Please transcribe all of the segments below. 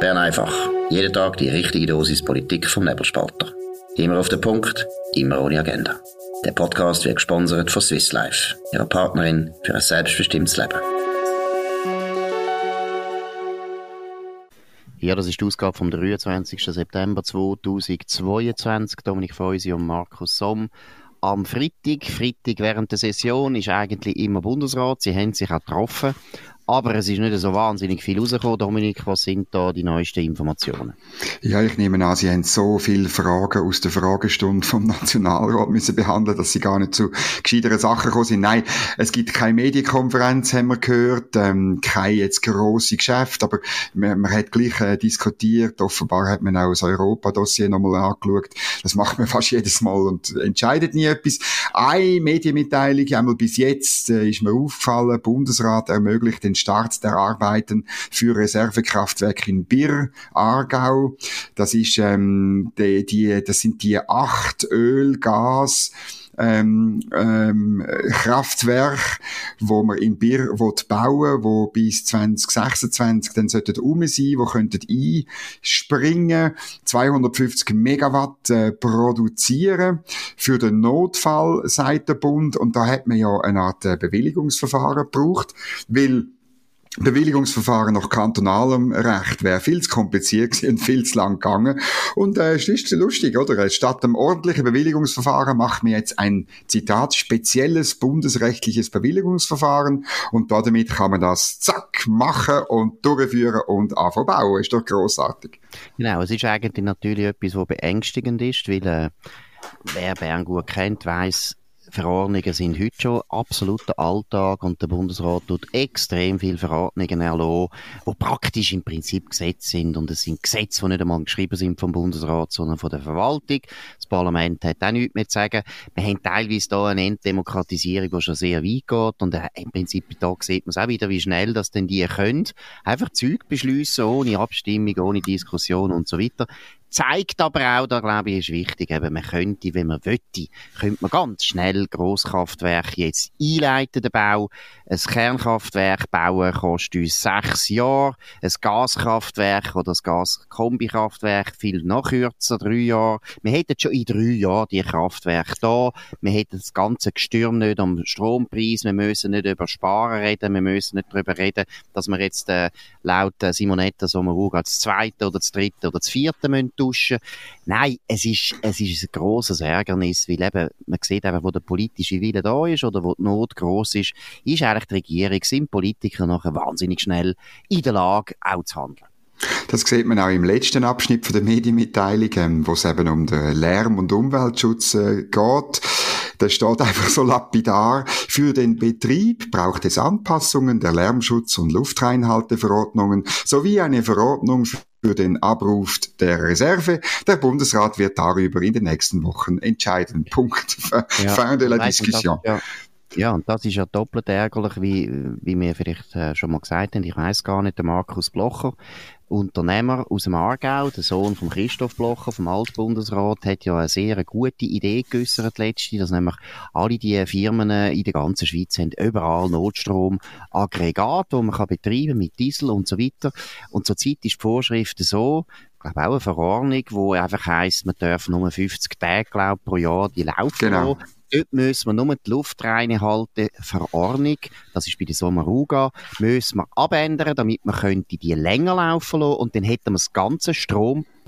Bern einfach. Jeden Tag die richtige Dosis Politik vom Nebelspalter. Immer auf den Punkt, immer ohne Agenda. Der Podcast wird gesponsert von Swiss Life, ihrer Partnerin für ein selbstbestimmtes Leben. Ja, das ist die Ausgabe vom 23. September 2022. Dominik Feusi und Markus Somm. Am Freitag, Freitag während der Session, ist eigentlich immer Bundesrat. Sie haben sich auch getroffen. Aber es ist nicht so wahnsinnig viel rausgekommen. Dominik, was sind da die neuesten Informationen? Ja, ich nehme an, Sie haben so viele Fragen aus der Fragestunde vom Nationalrat müssen behandeln, dass Sie gar nicht zu gescheiteren Sachen gekommen sind. Nein, es gibt keine Medienkonferenz, haben wir gehört, ähm, kein jetzt grosse Geschäft, aber man, man hat gleich äh, diskutiert. Offenbar hat man auch das Europa-Dossier nochmal angeschaut. Das macht man fast jedes Mal und entscheidet nie etwas. Eine Medienmitteilung, einmal bis jetzt, äh, ist mir aufgefallen, Bundesrat ermöglicht den Start der Arbeiten für Reservekraftwerk in Bir, Aargau. Das ist ähm, die, die, das sind die acht Öl, Gas, ähm, ähm, Kraftwerk, wo man in Bir bauen wo bis 2026 dann sollten um sein, wo könnten einspringen, 250 Megawatt äh, produzieren für den Notfall, sagt der Bund. Und da hat man ja eine Art äh, Bewilligungsverfahren gebraucht, weil Bewilligungsverfahren nach kantonalem Recht wäre viel zu kompliziert und viel zu lang gegangen. Und äh, es ist lustig, oder? Statt dem ordentlichen Bewilligungsverfahren macht man jetzt ein, Zitat, spezielles bundesrechtliches Bewilligungsverfahren und damit kann man das zack machen und durchführen und anfangen. Ist doch großartig. Genau, es ist eigentlich natürlich etwas, was beängstigend ist, weil äh, wer Bern gut kennt, weiß Verordnungen sind heute schon absoluter Alltag und der Bundesrat tut extrem viele Verordnungen erlassen, die praktisch im Prinzip Gesetze sind. Und es sind Gesetze, die nicht einmal geschrieben sind vom Bundesrat, sondern von der Verwaltung. Das Parlament hat auch nichts mehr zu sagen. Wir haben teilweise da eine Entdemokratisierung, die schon sehr weit geht. Und äh, im Prinzip da sieht man es auch wieder, wie schnell das denn die können. Einfach Zeug beschließen, ohne Abstimmung, ohne Diskussion und so weiter zeigt aber auch, da glaube ich, ist wichtig, eben, man könnte, wenn man wollte, könnte man ganz schnell Grosskraftwerke jetzt einleiten, den Bau. Ein Kernkraftwerk bauen kostet uns sechs Jahre. Ein Gaskraftwerk oder das Gaskombikraftwerk viel noch kürzer, drei Jahre. Wir hätten schon in drei Jahren die Kraftwerke da. Wir hätten das ganze Gestürm nicht am Strompreis. Wir müssen nicht über Sparen reden. Wir müssen nicht darüber reden, dass wir jetzt äh, laut äh, Simonetta Sommaruga das zweite oder das dritte oder das vierte müssen duschen. Nein, es ist, es ist ein grosses Ärgernis, weil eben, man sieht eben, wo der politische Wille da ist oder wo die Not gross ist, ist eigentlich die Regierung, sind Politiker nachher wahnsinnig schnell in der Lage, auch zu handeln. Das sieht man auch im letzten Abschnitt von der Medienmitteilung, ähm, wo es eben um den Lärm- und Umweltschutz äh, geht. Da steht einfach so lapidar, für den Betrieb braucht es Anpassungen der Lärmschutz- und Luftreinhalteverordnungen sowie eine Verordnung für den Abruf der Reserve. Der Bundesrat wird darüber in den nächsten Wochen entscheiden. Punkt. Ja, fin de la discussion. Ja. Ja, und das ist ja doppelt ärgerlich, wie, wie wir vielleicht äh, schon mal gesagt haben. Ich weiß gar nicht, der Markus Blocher, Unternehmer aus dem Aargau, der Sohn von Christoph Blocher, vom Altbundesrat, hat ja eine sehr gute Idee geäussert letzte, dass nämlich alle die Firmen in der ganzen Schweiz haben überall Notstromaggregat, wo man kann betreiben mit Diesel und so weiter. Und zurzeit ist die Vorschrift so, ich glaube auch eine Verordnung, wo einfach heisst, man darf nur 50 Tage, glaube pro Jahr die laufen genau. lassen. Dort müssen wir nur die Luft reinhalten, Verordnung, das ist bei der Sommaruga, müssen wir abändern, damit wir die länger laufen lassen. Und dann hätten wir das ganze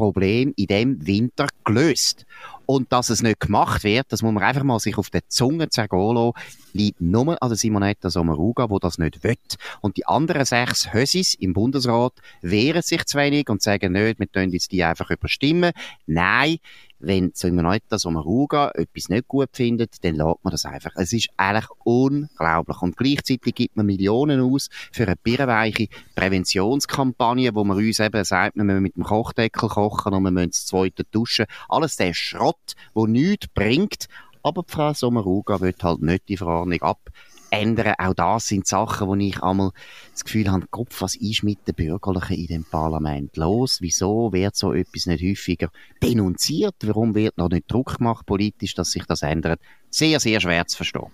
Stromproblem in dem Winter gelöst. Und dass es nicht gemacht wird, das muss man einfach mal sich auf der Zunge zergehen lassen, liegt nur an der Simonetta Sommaruga, wo das nicht will. Und die anderen sechs Hösis im Bundesrat wehren sich zu wenig und sagen nicht, wir können jetzt die einfach überstimmen. Nein, wenn so immer nicht das Ruga etwas nicht gut findet, dann lässt man das einfach. Es ist eigentlich unglaublich. Und gleichzeitig gibt man Millionen aus für eine birrenweiche Präventionskampagne, wo man uns eben sagt, wir müssen mit dem Kochdeckel kochen und wir müssen das zweite duschen. Alles der Schrott, der nichts bringt. Aber die Frau Sommaruga will halt nicht die Verordnung ab ändern. Auch das sind Sachen, wo ich einmal das Gefühl habe, Kopf, was ist mit den Bürgerlichen in dem Parlament los? Wieso wird so etwas nicht häufiger denunziert? Warum wird noch nicht Druck gemacht politisch, dass sich das ändert? Sehr, sehr schwer zu verstehen.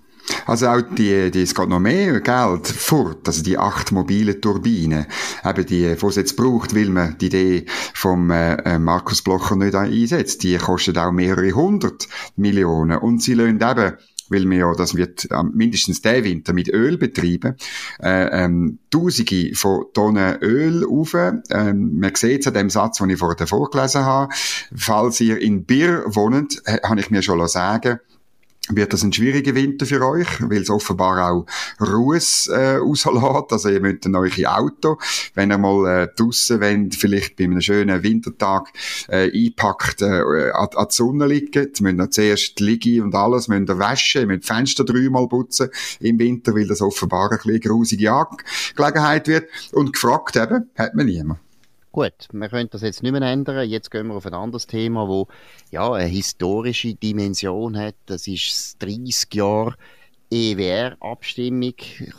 Also auch die, die, es geht noch mehr Geld fort, also die acht mobile Turbinen, eben die, die es jetzt braucht, will man die Idee vom äh, äh, Markus Blocher nicht einsetzt, die kosten auch mehrere hundert Millionen und sie lassen eben weil wir ja, das wird mindestens der Winter mit Öl betrieben, äh, ähm, Tausende von Tonnen Öl rauf. Ähm, man sieht es an dem Satz, den ich vorher vorgelesen habe. Falls ihr in Bir wohnt, habe ich mir schon sagen wird das ein schwieriger Winter für euch, weil es offenbar auch Ruhes äh, rauslässt. Also ihr müsst ein euch Auto, wenn ihr mal äh, draussen wollt, vielleicht bei einem schönen Wintertag äh, einpackt, äh, an, an die Sonne liegen. Müsst ihr zuerst liegen und alles müsst ihr waschen, ihr müsst Fenster dreimal putzen im Winter, weil das offenbar ein bisschen grusige Angelegenheit wird. Und gefragt eben, hat man niemand. Gut, wir können das jetzt nicht mehr ändern. Jetzt gehen wir auf ein anderes Thema, wo ja eine historische Dimension hat. Das ist 30 Jahre EWR-Abstimmung,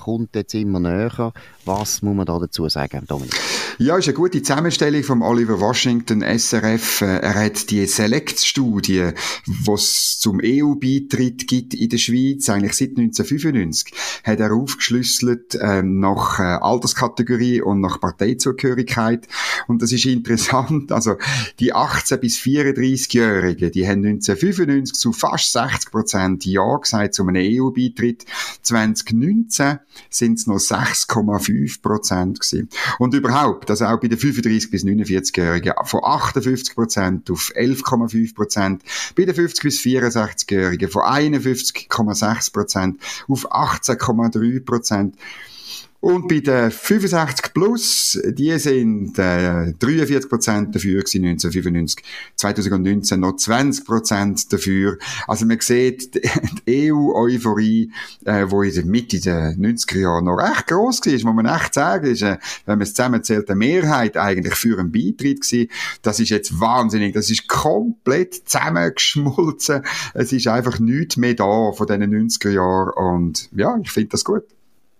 kommt jetzt immer näher. Was muss man da dazu sagen, Dominik? Ja, ist eine gute Zusammenstellung von Oliver Washington, SRF. Äh, er hat die Select-Studie, was zum EU-Beitritt gibt in der Schweiz, eigentlich seit 1995, hat er aufgeschlüsselt ähm, nach äh, Alterskategorie und nach Parteizugehörigkeit. Und das ist interessant. Also die 18 bis 34-Jährigen, die haben 1995 zu fast 60 Prozent Ja gesagt zu einem EU-Beitritt. 2019 sind es noch 6,5 Prozent gewesen. Und überhaupt dass auch bei den 35 bis 49-Jährigen von 58 Prozent auf 11,5 Prozent, bei den 50 bis 64-Jährigen von 51,6 Prozent auf 18,3 Prozent. Und bei den 65 plus, die sind äh, 43 Prozent dafür gewesen, 1995, 2019 noch 20 Prozent dafür. Also man sieht die EU-Euphorie, äh, wo in der Mitte der 90er Jahre noch recht groß war, muss man echt sagen, ist, äh, wenn man es zusammenzählt, eine Mehrheit eigentlich für einen Beitritt gewesen. Das ist jetzt wahnsinnig, das ist komplett zusammengeschmolzen. Es ist einfach nichts mehr da von diesen 90er Jahren und ja, ich finde das gut.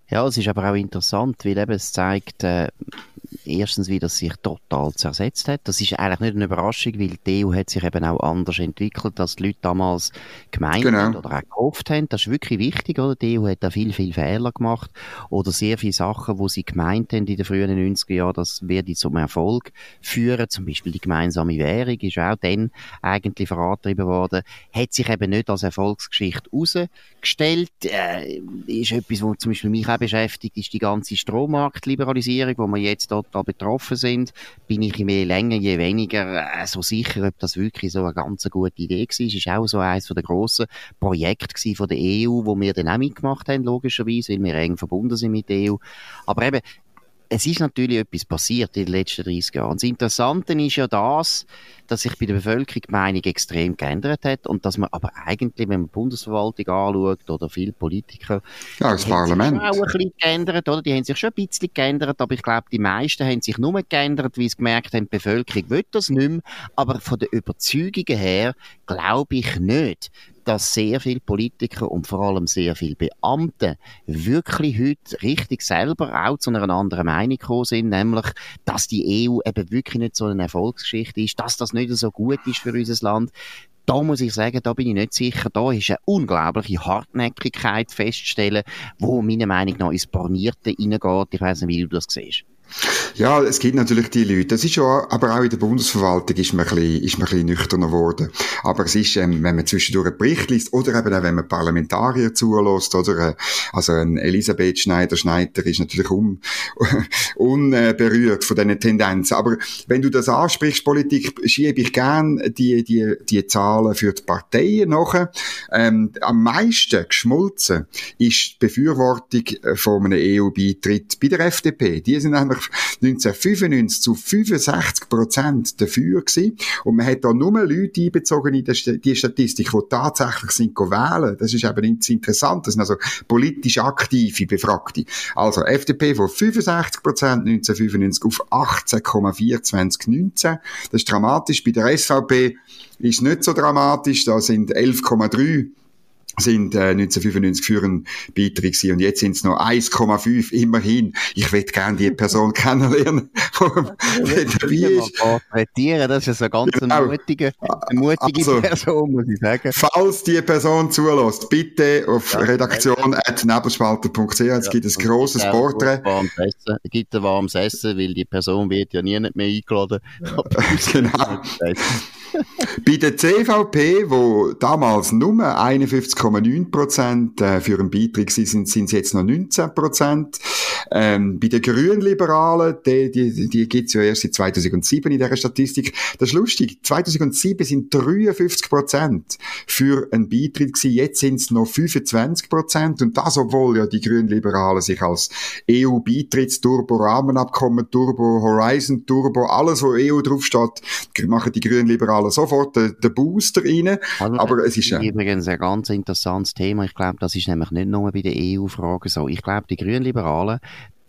Ja, es ist aber auch interessant, weil eben es zeigt, äh, erstens, wie das sich total zersetzt hat. Das ist eigentlich nicht eine Überraschung, weil die EU hat sich eben auch anders entwickelt, als die Leute damals gemeint genau. haben oder auch gehofft haben. Das ist wirklich wichtig, oder? Die EU hat da viel, viel Fehler gemacht oder sehr viele Sachen, wo sie gemeint haben in den frühen 90er Jahren, das werde zum Erfolg führen. Zum Beispiel die gemeinsame Währung ist auch dann eigentlich vorangetrieben worden. Hat sich eben nicht als Erfolgsgeschichte herausgestellt. Äh, ist etwas, was zum Beispiel mich auch beschäftigt, ist die ganze Strommarktliberalisierung, wo man jetzt total da betroffen sind, bin ich je länger, je weniger äh, so sicher, ob das wirklich so eine ganz gute Idee war. Es ist auch so eines der grossen Projekte von der EU, wo wir dann auch mitgemacht haben, logischerweise, weil wir eng verbunden sind mit der EU. Aber eben, es ist natürlich etwas passiert in den letzten 30 Jahren. Und das Interessante ist ja das, dass sich bei der Bevölkerung die Meinung extrem geändert hat und dass man aber eigentlich, wenn man die Bundesverwaltung anschaut oder viele Politiker, ja, das Parlament. auch ein bisschen geändert, oder? Die haben sich schon ein bisschen geändert, aber ich glaube, die meisten haben sich nur geändert, weil sie gemerkt haben, die Bevölkerung will das nicht mehr. Aber von der Überzeugung her glaube ich nicht, dass sehr viele Politiker und vor allem sehr viele Beamte wirklich heute richtig selber auch zu einer anderen Meinung gekommen sind, nämlich, dass die EU eben wirklich nicht so eine Erfolgsgeschichte ist, dass das nicht so gut ist für unser Land. Da muss ich sagen, da bin ich nicht sicher. Da ist eine unglaubliche Hartnäckigkeit festzustellen, wo meiner Meinung nach ins Bornierte reingeht. Ich weiß nicht, wie du das siehst. Ja, es gibt natürlich die Leute. Das ist ja, aber auch in der Bundesverwaltung ist man ein bisschen, ist man ein bisschen nüchterner geworden. Aber es ist, ähm, wenn man zwischendurch einen Bericht liest, oder eben auch, wenn man Parlamentarier zulässt, oder, äh, also ein Elisabeth Schneider-Schneider ist natürlich un, unberührt von diesen Tendenzen. Aber wenn du das ansprichst, Politik, schiebe ich gern die, die, die Zahlen für die Parteien nach. Ähm, am meisten geschmolzen ist die Befürwortung äh, von einem EU-Beitritt bei der FDP. Die sind nämlich 1995 zu 65 Prozent dafür gewesen. Und man hat da nur Leute einbezogen in die Statistik, die tatsächlich sind wählen. Das ist eben interessant. Das sind also politisch aktive Befragte. Also FDP von 65 Prozent 1995 auf 18,4 2019. Das ist dramatisch. Bei der SVP ist nicht so dramatisch. Da sind 11,3 sind äh, 1995 für einen Beitrag gewesen und jetzt sind es noch 1,5 immerhin. Ich würde gerne die Person kennenlernen, dabei ist. Porträtieren, das ist eine ganz genau. mutige, eine mutige also, Person, muss ich sagen. Falls die Person zulässt, bitte auf ja, redaktion.nebelspalter.ch, es ja, gibt ein grosses Porträt. Es gibt ein warmes Essen, weil die Person wird ja nie mehr eingeladen. genau. Bei der CVP, wo damals nur 51,9 äh, für einen Beitrag sind, es jetzt noch 19% Ähm, bei den Grünliberalen, die, die, die gibt es ja erst seit 2007 in dieser Statistik. Das ist lustig. 2007 sind 53% für einen Beitritt gewesen. Jetzt sind es noch 25% Und das, obwohl ja die Grünliberalen sich als EU-Beitritts-Turbo-Rahmenabkommen, Turbo-Horizon, Turbo, alles, wo EU draufsteht, machen die Grünliberalen sofort den, den Booster rein. Also, aber es ist ja. Übrigens ein ganz interessantes Thema. Ich glaube, das ist nämlich nicht nur bei den EU-Fragen so. Ich glaube, die Grünliberalen,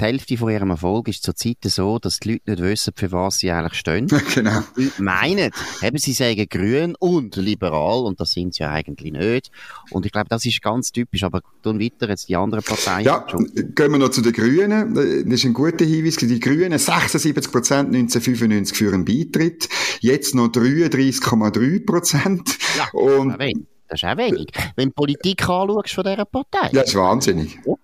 die Hälfte von ihrem Erfolg ist zurzeit so, dass die Leute nicht wissen, für was sie eigentlich stehen. genau. Die meinen, eben, sie sagen grün und liberal, und das sind sie ja eigentlich nicht. Und ich glaube, das ist ganz typisch, aber tun weiter jetzt die anderen Parteien. Ja, gehen wir noch zu den Grünen. Das ist ein guter Hinweis. Die Grünen 76 Prozent 1995 für einen Beitritt, jetzt noch 33,3 Prozent. Ja, und das ist auch wenig. Wenn du Politik anschaust von dieser Partei. Ja, das ist wahnsinnig. Ja,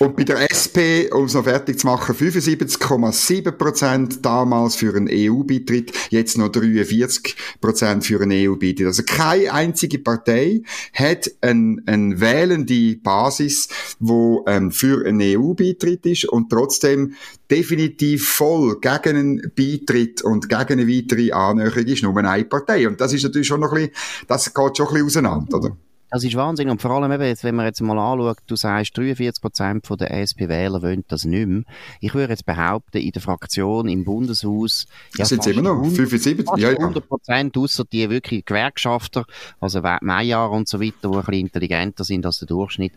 Und bei der SP, um es noch fertig zu machen, 75,7 Prozent damals für einen EU-Beitritt, jetzt noch 43 Prozent für einen EU-Beitritt. Also keine einzige Partei hat eine, eine wählende Basis, wo ähm, für einen EU-Beitritt ist und trotzdem definitiv voll gegen einen Beitritt und gegen eine weitere Annäherung ist nur eine Partei. Und das ist natürlich schon noch ein bisschen, das geht schon ein bisschen auseinander, oder? Das ist Wahnsinn. Und vor allem eben, jetzt, wenn man jetzt mal anschaut, du sagst, 43 Prozent der SP-Wähler wollen das nicht mehr. Ich würde jetzt behaupten, in der Fraktion, im Bundeshaus, ja, sind immer noch 75, ja, 100 Prozent, ja. außer die wirklich Gewerkschafter, also Meijer und so weiter, die ein bisschen intelligenter sind als der Durchschnitt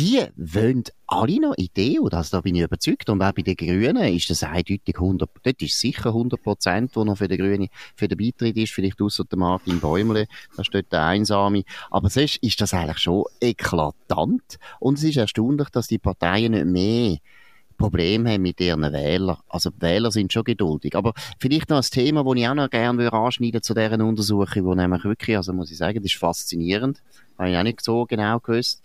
die wollen alle noch Ideen, also da bin ich überzeugt. Und auch bei den Grünen ist das eindeutig 100, dort ist sicher 100 Prozent, wo noch für die Grünen, für den Beitritt ist, vielleicht außer der Martin Bäumle, da steht der Einsame. Aber sonst ist das eigentlich schon eklatant. Und es ist erstaunlich, dass die Parteien nicht mehr Probleme haben mit ihren Wählern. Also die Wähler sind schon geduldig. Aber vielleicht noch ein Thema, das ich auch noch gerne anschneiden zu deren Untersuchung, wo nämlich wirklich, also muss ich sagen, das ist faszinierend. Habe ich auch nicht so genau gewusst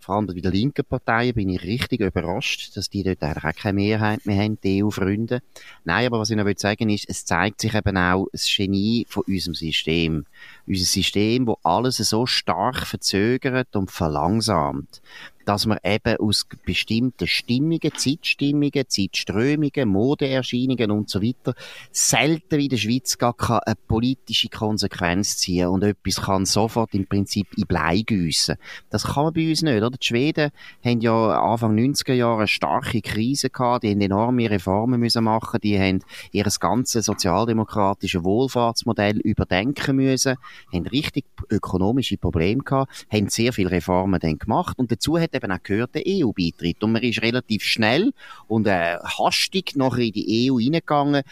vor allem bei den linken Parteien bin ich richtig überrascht, dass die dort eigentlich auch keine Mehrheit mehr haben, die EU-Freunde. Nein, aber was ich noch will sagen ist, es zeigt sich eben auch das Genie von unserem System. Unser System, wo alles so stark verzögert und verlangsamt dass man eben aus bestimmten Stimmungen, Zeitstimmungen, Zeitströmungen, Modeerscheinungen und so weiter selten in der Schweiz gar eine politische Konsequenz ziehen und etwas kann sofort im Prinzip in Blei gießen. Das kann man bei uns nicht, oder? Die Schweden haben ja Anfang 90er Jahre eine starke Krise gehabt, die haben enorme Reformen müssen machen, die haben ihr ganzes sozialdemokratische Wohlfahrtsmodell überdenken müssen, haben richtig ökonomische Probleme gehabt, haben sehr viele Reformen dann gemacht und dazu hat eben auch gehört, der EU-Beitritt. Und man ist relativ schnell und äh, hastig nachher in die EU reingegangen.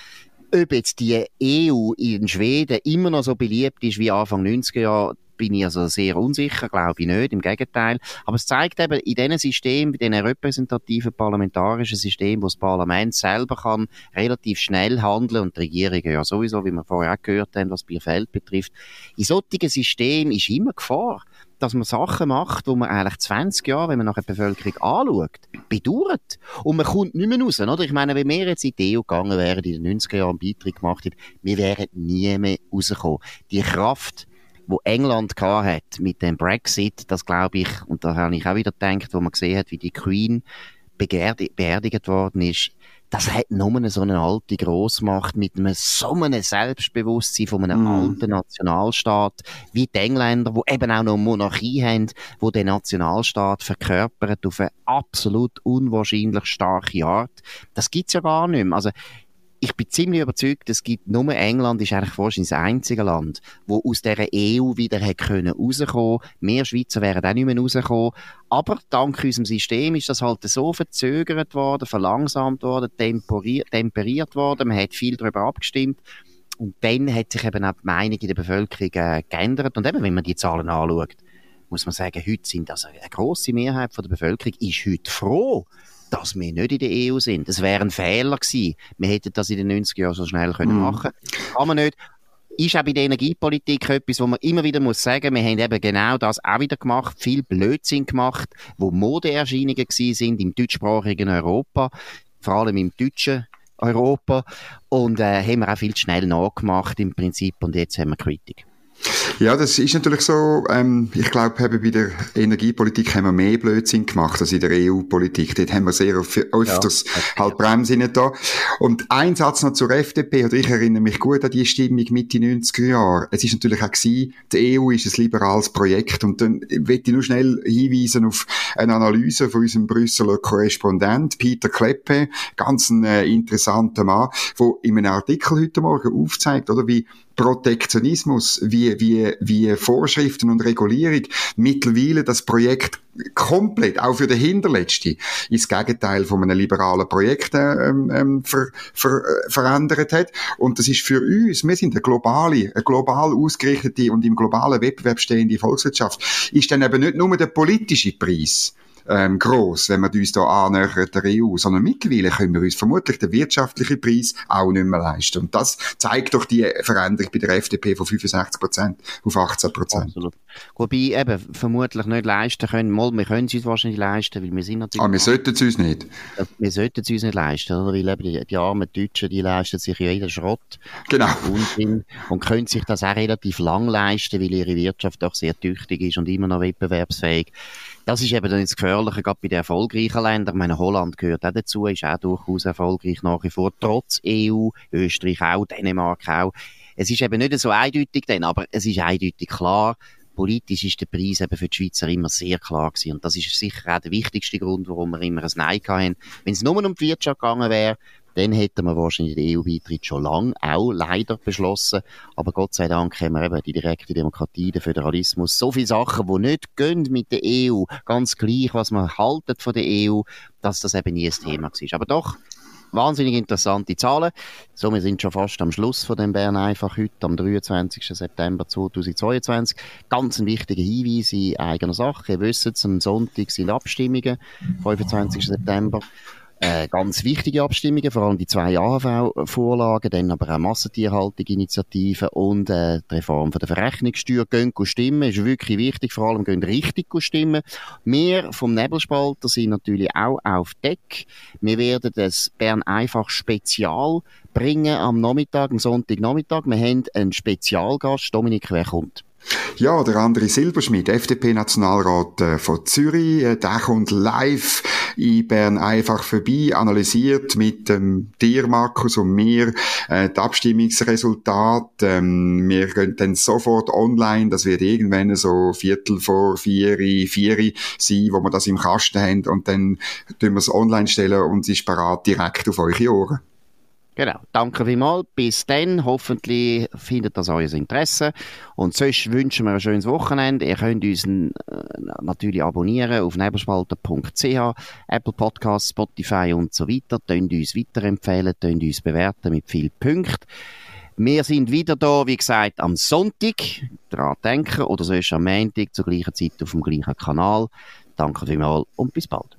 Ob jetzt die EU in Schweden immer noch so beliebt ist wie Anfang 90er Jahre, bin ich also sehr unsicher, glaube ich nicht, im Gegenteil. Aber es zeigt eben, in diesem System, in diesem repräsentativen parlamentarischen System, wo das Parlament selber kann relativ schnell handeln und die Regierung ja sowieso, wie wir vorher auch gehört haben, was Bierfeld betrifft, in solchen Systemen ist immer Gefahr dass man Sachen macht, wo man eigentlich 20 Jahre, wenn man nach der Bevölkerung anschaut, bedauert. Und man kommt nicht mehr raus, oder? Ich meine, wenn wir jetzt in die EU gegangen wären, in den 90er Jahren einen Beitrag gemacht hätten, wir wären nie mehr rausgekommen. Die Kraft, wo England hat mit dem Brexit, das glaube ich, und da habe ich auch wieder gedacht, wo man gesehen hat, wie die Queen beerdigt worden ist, das hat nur so eine alte Grossmacht mit einem, so einem Selbstbewusstsein von einem mm. alten Nationalstaat, wie die Engländer, die eben auch noch Monarchie haben, wo der Nationalstaat verkörpert auf eine absolut unwahrscheinlich starke Art. Das gibt's ja gar nicht mehr. Also, ich bin ziemlich überzeugt, es gibt nur England ist eigentlich wahrscheinlich das einzige Land, wo aus der EU wieder hätte können. Mehr Schweizer wären auch nicht mehr rausgekommen. Aber dank unserem System ist das halt so verzögert worden, verlangsamt worden, temperiert, temperiert worden. Man hat viel darüber abgestimmt. Und dann hat sich eben auch die Meinung in der Bevölkerung äh, geändert. Und eben, wenn man die Zahlen anschaut, muss man sagen, heute sind also eine grosse Mehrheit von der Bevölkerung ist heute froh, dass wir nicht in der EU sind. Das wäre ein Fehler gewesen. Wir hätten das in den 90er Jahren so schnell können mm. machen Kann man nicht ist auch bei der Energiepolitik etwas, wo man immer wieder muss sagen, wir haben eben genau das auch wieder gemacht, viel Blödsinn gemacht, wo Modeerscheinungen sind im deutschsprachigen Europa, vor allem im deutschen Europa und äh, haben wir auch viel zu schnell nachgemacht im Prinzip und jetzt haben wir Kritik. Ja, das ist natürlich so. Ähm, ich glaube, bei der Energiepolitik haben wir mehr Blödsinn gemacht als in der EU-Politik. Dort haben wir sehr öfters ja, halt Bremsen da. Und ein Satz noch zur FDP, oder ich erinnere mich gut an die Stimmung Mitte 90er Jahre. Es ist natürlich auch gewesen, die EU ist ein liberales Projekt. Und dann möchte ich nur schnell hinweisen auf eine Analyse von unserem Brüsseler Korrespondent, Peter Kleppe, ganz ein äh, interessanter Mann, der in einem Artikel heute Morgen aufzeigt, oder wie Protektionismus, wie, wie, wie Vorschriften und Regulierung mittlerweile das Projekt komplett, auch für den Hinterletzten, ins Gegenteil von einem liberalen Projekt ähm, ähm, ver, ver, äh, verändert hat. Und das ist für uns, wir sind eine globale, eine global ausgerichtete und im globalen Wettbewerb stehende Volkswirtschaft, ist dann eben nicht nur der politische Preis, ähm, gross, wenn wir uns da annähern der EU, sondern mittlerweile können wir uns vermutlich den wirtschaftlichen Preis auch nicht mehr leisten. Und das zeigt doch die Veränderung bei der FDP von 65 Prozent auf 18 Prozent. Wobei eben vermutlich nicht leisten können, mal, wir können es uns wahrscheinlich leisten, weil wir sind natürlich... Aber ah, wir sollten es uns nicht. Wir sollten es uns nicht leisten, oder? Weil eben die, die armen Deutschen, die leisten sich ja jeden Schrott. Genau. Und, und können sich das auch relativ lang leisten, weil ihre Wirtschaft doch sehr tüchtig ist und immer noch wettbewerbsfähig. Das ist eben dann das Gefährliche, gerade bei den erfolgreichen Ländern. Ich meine, Holland gehört auch dazu, ist auch durchaus erfolgreich nach wie vor, trotz EU, Österreich auch, Dänemark auch. Es ist eben nicht so eindeutig dann, aber es ist eindeutig klar, politisch ist der Preis eben für die Schweizer immer sehr klar gewesen. Und das ist sicher auch der wichtigste Grund, warum wir immer ein Nein hatten. Wenn es nur um die Wirtschaft gegangen wäre, dann hätten wir wahrscheinlich den EU-Beitritt schon lange auch leider beschlossen. Aber Gott sei Dank haben wir eben die direkte Demokratie, den Föderalismus, so viele Sachen, die nicht gehen mit der EU, ganz gleich, was man haltet von der EU, dass das eben nie ein Thema war. Aber doch, wahnsinnig interessante Zahlen. So, wir sind schon fast am Schluss von dem Bern einfach heute, am 23. September 2022. Ganz ein wichtiger Hinweis in eigener Sache. Ihr wisst, am Sonntag sind Abstimmungen, 25. September. Äh, ganz wichtige Abstimmungen, vor allem die zwei AHV-Vorlagen, dann aber auch Massentierhaltung-Initiativen und äh, die Reform von der Verrechnungssteuer. Gehen stimmen, ist wirklich wichtig, vor allem gehen richtig stimmen. Wir vom Nebelspalter sind natürlich auch auf Deck. Wir werden das Bern einfach Spezial bringen am Nachmittag, am Sonntagnachmittag. Wir haben einen Spezialgast. Dominik, wer kommt? Ja, der andere Silberschmidt, FDP-Nationalrat äh, von Zürich, äh, der kommt live in Bern einfach vorbei, analysiert mit ähm, dir, Markus, und mir äh, die Abstimmungsresultate. Ähm, wir gehen dann sofort online, das wird irgendwann so Viertel vor vier, vier sein, wo wir das im Kasten haben, und dann tun wir es online stellen und es ist parat direkt auf eure Ohren. Genau. Danke vielmals. Bis dann. Hoffentlich findet das euer Interesse. Und sonst wünschen wir ein schönes Wochenende. Ihr könnt uns äh, natürlich abonnieren auf nebelspalter.ch, Apple Podcasts, Spotify und so weiter. Könnt uns weiterempfehlen, könnt uns bewerten mit vielen Punkten. Wir sind wieder da, wie gesagt, am Sonntag. Daran denken. Oder sonst am Montag zur gleichen Zeit auf dem gleichen Kanal. Danke vielmals und bis bald.